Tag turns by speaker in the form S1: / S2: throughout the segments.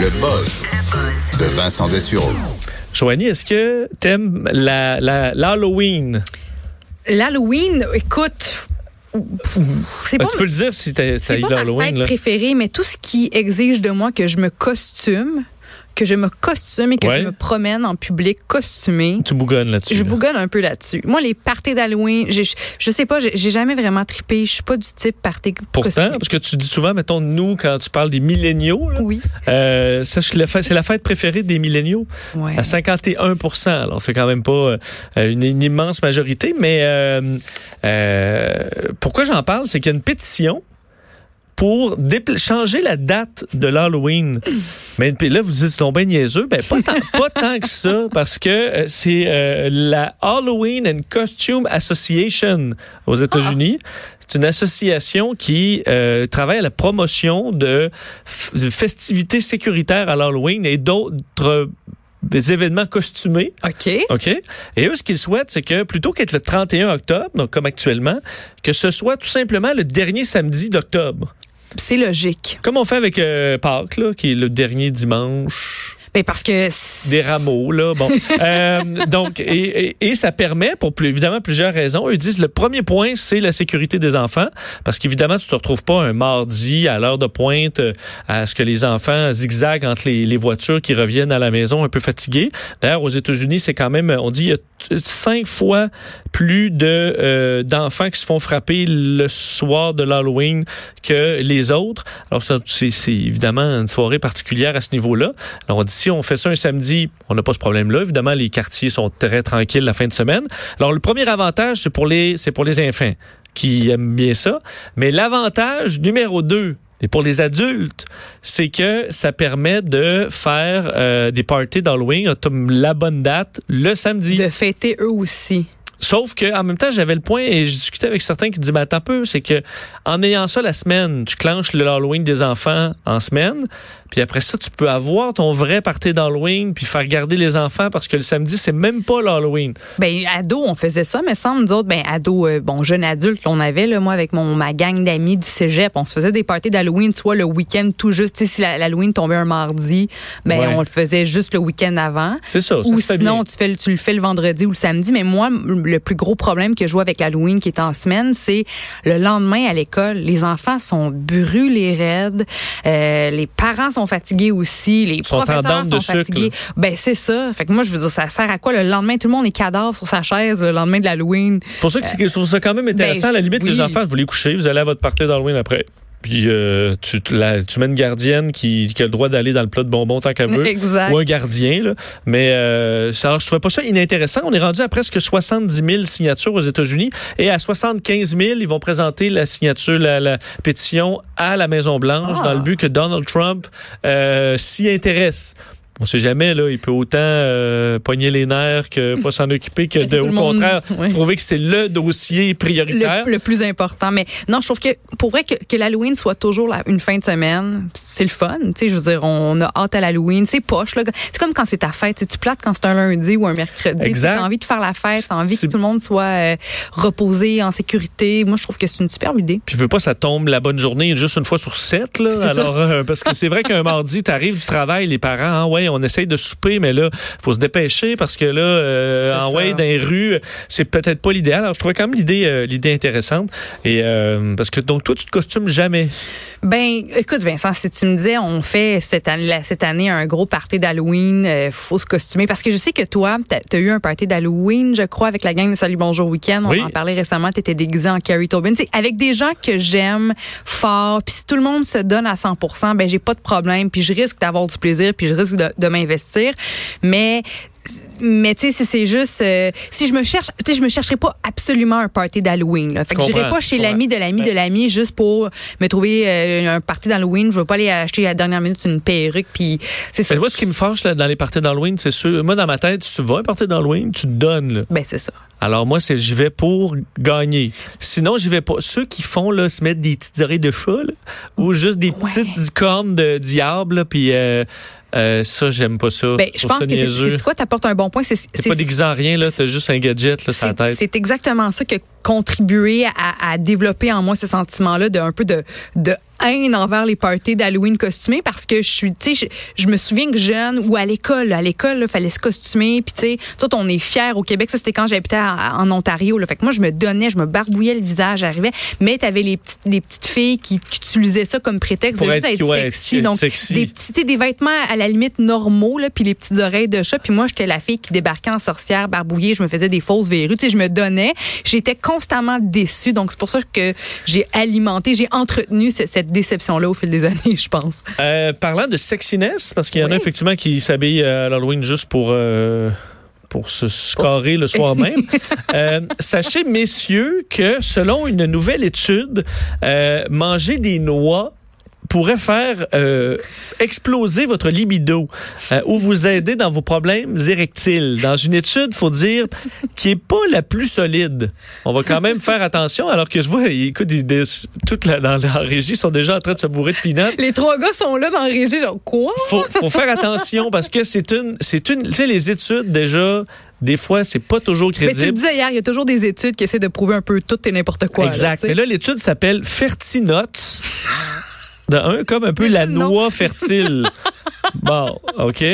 S1: Le buzz de Vincent Dessureau.
S2: Joanie, est-ce que t'aimes la, la, l'Halloween?
S3: L'Halloween, écoute, c'est
S2: Ben,
S3: pas,
S2: tu peux le dire si t'as
S3: c'est
S2: eu
S3: pas ma
S2: l'Halloween.
S3: fête
S2: là.
S3: préférée, mais tout ce qui exige de moi que je me costume, que je me costume et que
S2: Ouais.
S3: je me promène en public costumé.
S2: Tu bougonnes là-dessus.
S3: Je
S2: là.
S3: bougonne un peu là-dessus. Moi, les parties d'Halloween, j'ai- je sais pas, j'ai jamais vraiment trippé. Je suis pas du type party
S2: Pourtant,
S3: costumé.
S2: parce que tu dis souvent, mettons, nous, quand tu parles des milléniaux,
S3: Oui.
S2: euh, c'est la fête- préférée des milléniaux,
S3: Ouais.
S2: à 51% Alors, c'est quand même pas euh, une, une immense majorité, mais euh, euh, pourquoi j'en parle, c'est qu'il y a une pétition pour changer la date de l'Halloween. Mais puis là, vous dites, c'est bien niaiseux. Ben, pas tant, pas tant que ça, parce que euh, c'est euh, la Halloween and Costume Association aux États-Unis. C'est une association qui euh, travaille à la promotion de, de festivités sécuritaires à l'Halloween et d'autres des événements costumés.
S3: OK.
S2: OK? Et eux, ce qu'ils souhaitent, c'est que plutôt qu'être le 31 octobre, donc comme actuellement, que ce soit tout simplement le dernier samedi d'octobre.
S3: C'est logique.
S2: Comme on fait avec euh, Pâques, là, qui est le dernier dimanche
S3: Ben parce que
S2: des rameaux, là. Bon. Euh, donc, et, et, et ça permet, pour plus, évidemment plusieurs raisons, eux disent le premier point, c'est la sécurité des enfants. Parce qu'évidemment, tu te retrouves pas un mardi à l'heure de pointe euh, à ce que les enfants zigzaguent entre les, les voitures qui reviennent à la maison un peu fatigués. D'ailleurs, aux États-Unis, c'est quand même, on dit, il y a cinq fois plus de euh, d'enfants qui se font frapper le soir de l'Halloween que les autres. Alors, c'est évidemment une soirée particulière à ce niveau-là. Alors, on dit, si on fait ça un samedi, on n'a pas ce problème-là. Évidemment, les quartiers sont très tranquilles la fin de semaine. Alors, le premier avantage, c'est pour les, c'est pour les enfants qui aiment bien ça. Mais l'avantage numéro deux, et pour les adultes, c'est que ça permet de faire euh, des parties d'Halloween la bonne date le samedi.
S3: de fêter eux aussi.
S2: Sauf que en même temps, j'avais le point et je discutais avec certains qui disaient, ben, attends un peu, c'est que en ayant ça la semaine, tu clenches le Halloween des enfants en semaine, puis après ça, tu peux avoir ton vrai party d'Halloween, puis faire garder les enfants parce que le samedi, c'est même pas l'Halloween.
S3: Ben ado, on faisait ça, mais semble nous autres, ben ado, euh, bon jeune adulte, on avait là, moi avec mon ma gang d'amis du cégep, on se faisait des parties d'Halloween, soit le week-end tout juste, si l'Halloween tombait un mardi, ben
S2: Ouais.
S3: on le faisait juste le week-end avant.
S2: C'est ça, ça
S3: ou sinon
S2: bien.
S3: tu fais tu le fais le vendredi ou le samedi mais moi le plus gros problème que je vois avec l'Halloween qui est en semaine c'est le lendemain à l'école les enfants sont brûlés raides euh, les parents sont fatigués aussi les
S2: Sont
S3: professeurs sont
S2: de sucre,
S3: fatigués ben c'est ça fait que moi je veux dire ça sert à quoi? Le lendemain tout le monde est cadavre sur sa chaise le lendemain de l'Halloween
S2: pour ça que c'est- je trouve ça quand même intéressant. à la limite,
S3: ben, oui.
S2: les enfants, vous les couchez, vous allez à votre party d'Halloween après. Puis euh, tu, la- tu mets une gardienne qui, qui a le droit d'aller dans le plat de bonbons tant qu'elle veut.
S3: Exact.
S2: Ou un gardien. Là. Mais euh, ça, je trouvais pas ça inintéressant. On est rendu à presque 70 000 signatures aux États-Unis. Et à 75 000, ils vont présenter la signature, la, la pétition à la Maison-Blanche
S3: Ah.
S2: dans le but que Donald Trump euh, s'y intéresse. On sait jamais, là, il peut autant euh, pogner les nerfs que pas s'en occuper que
S3: Que
S2: de, au
S3: monde-
S2: contraire,
S3: ouais.
S2: trouver que c'est le dossier prioritaire.
S3: le, le plus important. Mais non, je trouve que pour vrai que, que l'Halloween soit toujours une fin de semaine, c'est le fun. Tu sais, je veux dire, on a hâte à l'Halloween. C'est poche. là. C'est comme quand c'est ta fête. Tu sais, tu plates quand c'est un lundi ou un mercredi.
S2: Exact.
S3: Tu as envie de faire la fête, tu as envie que tout le monde soit euh, reposé, en sécurité. Moi, je trouve que c'est une superbe idée.
S2: Puis je veux pas ça tombe la bonne journée juste une fois sur sept là. Alors euh, parce que c'est vrai qu'un mardi tu arrives du travail les parents ah ouais on essaye de souper mais là faut se dépêcher parce que là euh, en ouais dans les rues c'est peut-être pas l'idéal. Alors je trouvais quand même l'idée euh, l'idée intéressante et euh, parce que donc toi tu te costumes jamais?
S3: Ben, écoute, Vincent, si tu me disais, on fait cette année, cette année un gros party d'Halloween, faut se costumer. Parce que je sais que toi, tu as eu un party d'Halloween, je crois, avec la gang de Salut Bonjour Week-end. On
S2: Oui.
S3: en parlait récemment, tu étais déguisé en Carrie Tobin. Tu sais, avec des gens que j'aime fort, puis si tout le monde se donne à 100% ben j'ai pas de problème, puis je risque d'avoir du plaisir, puis je risque de, de m'investir. Mais mais tu sais, si c'est juste, euh, si je me cherche, tu sais, je me chercherai pas absolument un party d'Halloween. Là. Fait que
S2: Je
S3: j'irai pas chez l'ami de l'ami de l'ami juste pour me trouver euh, un party d'Halloween. Je veux pas aller acheter à la dernière minute une perruque puis c'est ça.
S2: Moi, ce qui me fâche là, dans les parties d'Halloween, c'est sûr. Moi, dans ma tête, si tu vas un party d'Halloween, tu te donnes. Là.
S3: Ben c'est ça.
S2: Alors moi, c'est j'y vais pour gagner. Sinon, j'y vais pas. Ceux qui font là, se mettre des petites oreilles de chat là, ou juste des petites cornes de diable, puis euh, euh, ça, j'aime pas ça.
S3: Ben, je pense
S2: ça
S3: que c'est- quoi t'apportes un bon point? C'est
S2: pas déguisé en rien, là, t'as juste un gadget là, sur la
S3: C'est
S2: tête.
S3: c'est exactement ça qui a contribué à, à développer en moi ce sentiment-là de un peu de, de haine envers les parties d'Halloween costumés parce que je suis, tu sais, je, je me souviens que jeune ou à l'école, à l'école, il fallait se costumer, puis tu sais, tout on est fiers au Québec. Ça c'était quand j'habitais en Ontario. Là. Fait que moi je me donnais, je me barbouillais le visage, j'arrivais, mais t'avais les petites, les petites filles qui, utilisaient ça comme prétexte
S2: Pour
S3: de juste
S2: être-
S3: être,
S2: ouais,
S3: sexy. Donc
S2: sexy.
S3: des petits, tu sais, des vêtements à la limite normaux là, puis les petites oreilles de chat. Puis moi j'étais la fille qui débarquait en sorcière, barbouillée, je me faisais des fausses verrues. Tu sais, je me donnais. J'étais constamment déçue. Donc c'est pour ça que j'ai alimenté, j'ai entretenu ce- cette déception-là au fil des années, je pense.
S2: Euh, parlant de sexiness, parce qu'il y en a effectivement qui s'habillent à l'Halloween juste pour euh, pour se scorer le soir même. Euh, sachez, messieurs, que selon une nouvelle étude, euh, manger des noix pourrait faire euh, exploser votre libido euh, ou vous aider dans vos problèmes érectiles. Dans une étude, faut dire, qui est pas la plus solide. On va quand même faire attention, alors que je vois, écoute, des, des- toute la, dans la régie sont déjà en train de se bourrer de peanuts
S3: Les trois gars sont là dans la régie, genre quoi?
S2: faut, faut faire attention parce que c'est une, c'est une, tu sais, les études déjà, des fois, c'est pas toujours
S3: Mais tu le
S2: crédible.
S3: disais hier, il y a toujours des études qui essaient de prouver un peu tout et n'importe quoi. là,
S2: exact.
S3: sais.
S2: Mais là, l'étude s'appelle Fertinots. De un, comme un peu la noix fertile. Bon, OK.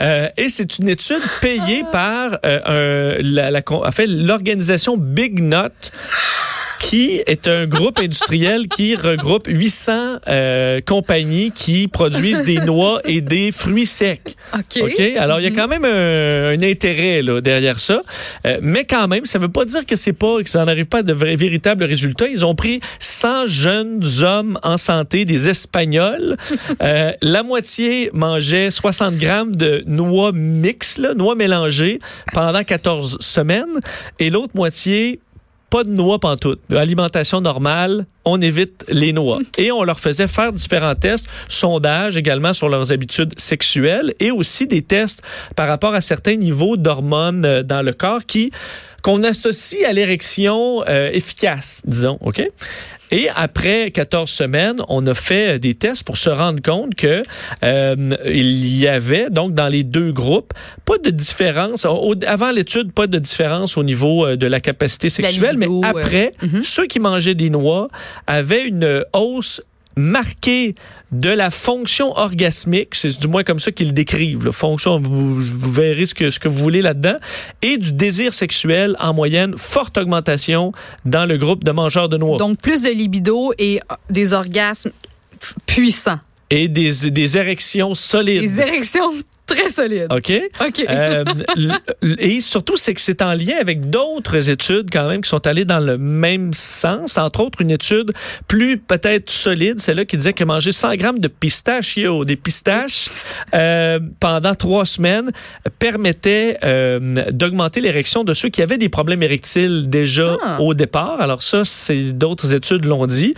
S2: Euh, et c'est une étude payée par euh, un, la, la, en fait, l'organisation Big Nut qui est un groupe industriel qui regroupe 800 euh, compagnies qui produisent des noix et des fruits secs.
S3: OK.
S2: OK? Alors, il y a quand même un, un intérêt là, derrière ça. Euh, mais quand même, ça veut pas dire que c'est pas, que ça n'arrive pas à de vrais, véritables résultats. Ils ont pris 100 jeunes hommes en santé, des Espagnols. Euh, la moitié mangeait 60 grammes de noix mixtes, noix mélangées, pendant 14 semaines. Et l'autre moitié, pas de noix pantoute. Alimentation normale, on évite les noix. Et on leur faisait faire différents tests, sondages également sur leurs habitudes sexuelles et aussi des tests par rapport à certains niveaux d'hormones euh, dans le corps qui qu'on associe à l'érection euh, efficace, disons, OK? Et après 14 semaines, on a fait des tests pour se rendre compte que euh, il y avait donc dans les deux groupes pas de différence au- avant l'étude pas de différence au niveau euh, de la capacité sexuelle,
S3: libido,
S2: mais
S3: euh,
S2: après
S3: mhm.
S2: ceux qui mangeaient des noix avaient une hausse marquée de la fonction orgasmique, c'est du moins comme ça qu'ils le décrivent, là. fonction, vous, vous verrez ce que, ce que vous voulez là-dedans, et du désir sexuel en moyenne, forte augmentation dans le groupe de mangeurs de noix.
S3: Donc, plus de libido et euh, des orgasmes puissants.
S2: et des, des érections solides.
S3: Des érections très solides.
S2: OK?
S3: OK.
S2: Euh, et surtout, c'est que c'est en lien avec d'autres études quand même qui sont allées dans le même sens. Entre autres, une étude plus peut-être solide, celle-là qui disait que manger 100 grammes de pistachios, des pistaches, euh, pendant trois semaines permettait euh, d'augmenter l'érection de ceux qui avaient des problèmes érectiles déjà
S3: Ah.
S2: au départ. Alors ça, c'est d'autres études l'ont dit.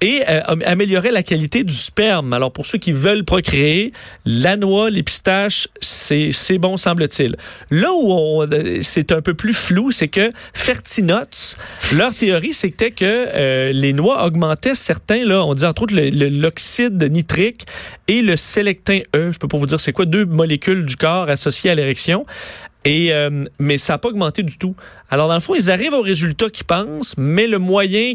S2: Et am- améliorer la qualité du sperme. Alors pour ceux qui veulent procréer, la noix, les pistaches, c'est bon semble-t-il. Là où c'est un peu plus flou, c'est que Fertinots, leur théorie, c'était que euh, les noix augmentaient certains, là, on dit entre autres l'oxyde nitrique et le sélectin E. Je peux pas vous dire c'est quoi, deux molécules du corps associées à l'érection. Et euh, mais ça n'a pas augmenté du tout. Alors dans le fond, ils arrivent au résultat qu'ils pensent, mais le moyen,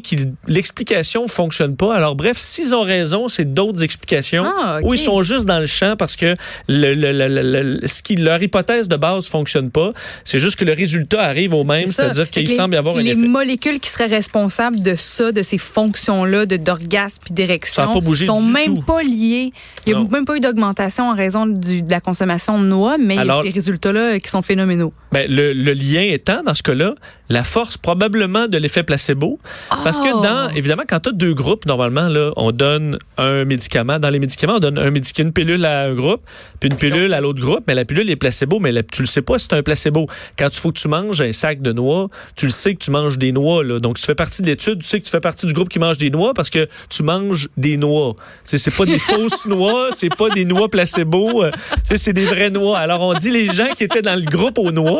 S2: l'explication fonctionne pas. Alors bref, s'ils ont raison, c'est d'autres explications
S3: Ah,
S2: ou ils sont juste dans le champ parce que le, le- le- le- le- ce qui, leur hypothèse de base fonctionne pas. C'est juste que le résultat arrive au même, c'est-à-dire qu'il
S3: les-
S2: semble y avoir un
S3: Les
S2: effet.
S3: molécules qui seraient responsables de ça, de ces fonctions-là, d'orgasme puis d'érection,
S2: bougé
S3: sont
S2: du
S3: même
S2: tout.
S3: pas liées. Il n'y a
S2: Non.
S3: même pas eu d'augmentation en raison du- de la consommation de noix, mais
S2: Alors-
S3: ces résultats-là qui sont phénoménaux phénoménaux.
S2: Ben, le, le lien étant, dans ce cas-là, la force probablement de l'effet placebo. Parce que
S3: Oh.
S2: dans, évidemment, quand tu as deux groupes, normalement, là, on donne un médicament. Dans les médicaments, on donne un médicament, une pilule à un groupe, puis une pilule à l'autre groupe. Mais la pilule est placebo, mais la- tu le sais pas si c'est un placebo. Quand il faut que tu manges un sac de noix, tu le sais que tu manges des noix. Là. Donc, tu fais partie de l'étude, tu sais que tu fais partie du groupe qui mange des noix parce que tu manges des noix. Tu sais, c'est pas des fausses noix, c'est pas des noix placebo. euh, tu c'est des vraies noix. Alors, on dit les gens qui étaient dans le groupe aux noix,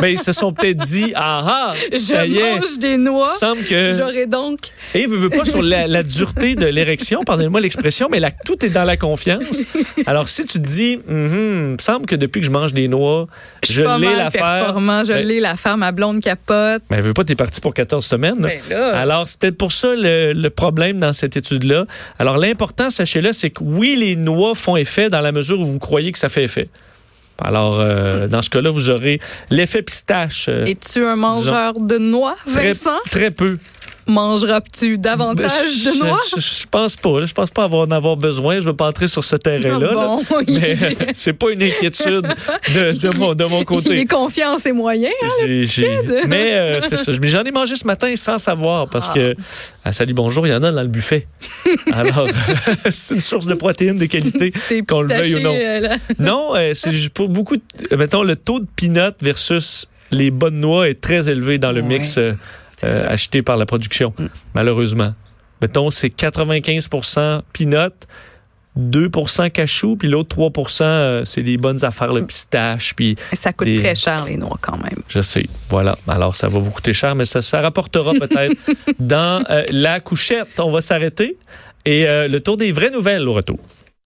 S2: ben, ils se sont peut-être dit, ah ah, ça y
S3: Je
S2: est.
S3: mange des noix.
S2: Semble que.
S3: J'aurais donc.
S2: Et veux, veux pas sur la, la dureté de l'érection, pardonnez-moi l'expression, mais la- tout est dans la confiance. Alors, si tu te dis, Hum, il me semble que depuis que je mange des noix,
S3: Je
S2: je l'ai l'affaire.
S3: je
S2: Ben-
S3: l'ai l'affaire, ma blonde capote.
S2: Ben, veux pas, t'es parti pour 14 semaines.
S3: Ben là.
S2: Alors, c'est peut-être pour ça le, le problème dans cette étude-là. Alors, l'important, sachez-le, c'est que oui, les noix font effet dans la mesure où vous croyez que ça fait effet. Alors, euh, dans ce cas-là, vous aurez l'effet pistache. euh,
S3: Es-tu un mangeur de noix,
S2: très,
S3: Vincent?
S2: très peu.
S3: Mangeras-tu davantage
S2: Je-
S3: de noix?
S2: Je, je pense pas. là. Je pense pas avoir, en avoir besoin. Je veux pas entrer sur ce terrain-là. là.
S3: Bon,
S2: Mais euh, c'est pas une inquiétude de, de mon, de mon
S3: Il
S2: côté.
S3: est confiant en ses moyens. hein?
S2: Mais euh, c'est ça. Mais J'en ai mangé ce matin sans savoir parce que à Salut Bonjour, il y en a dans le buffet. Alors, c'est une source de protéines de qualité, qu'on le veuille ou non.
S3: euh, là.
S2: Non, euh, c'est juste pour beaucoup. de- mettons, le taux de peanut versus les bonnes noix est très élevé dans le
S3: Ouais.
S2: mix euh, euh,
S3: ça.
S2: acheté par la production, malheureusement. Mettons, c'est 95% peanut, 2% cachou, puis l'autre 3% euh, c'est les bonnes affaires, le pistache, puis
S3: Ça coûte
S2: Des-
S3: très cher, les noix, quand même.
S2: je sais. Voilà. Alors, ça va vous coûter cher, mais ça, ça rapportera peut-être dans euh, la couchette. On va s'arrêter. Et euh, le tour des vraies nouvelles au retour.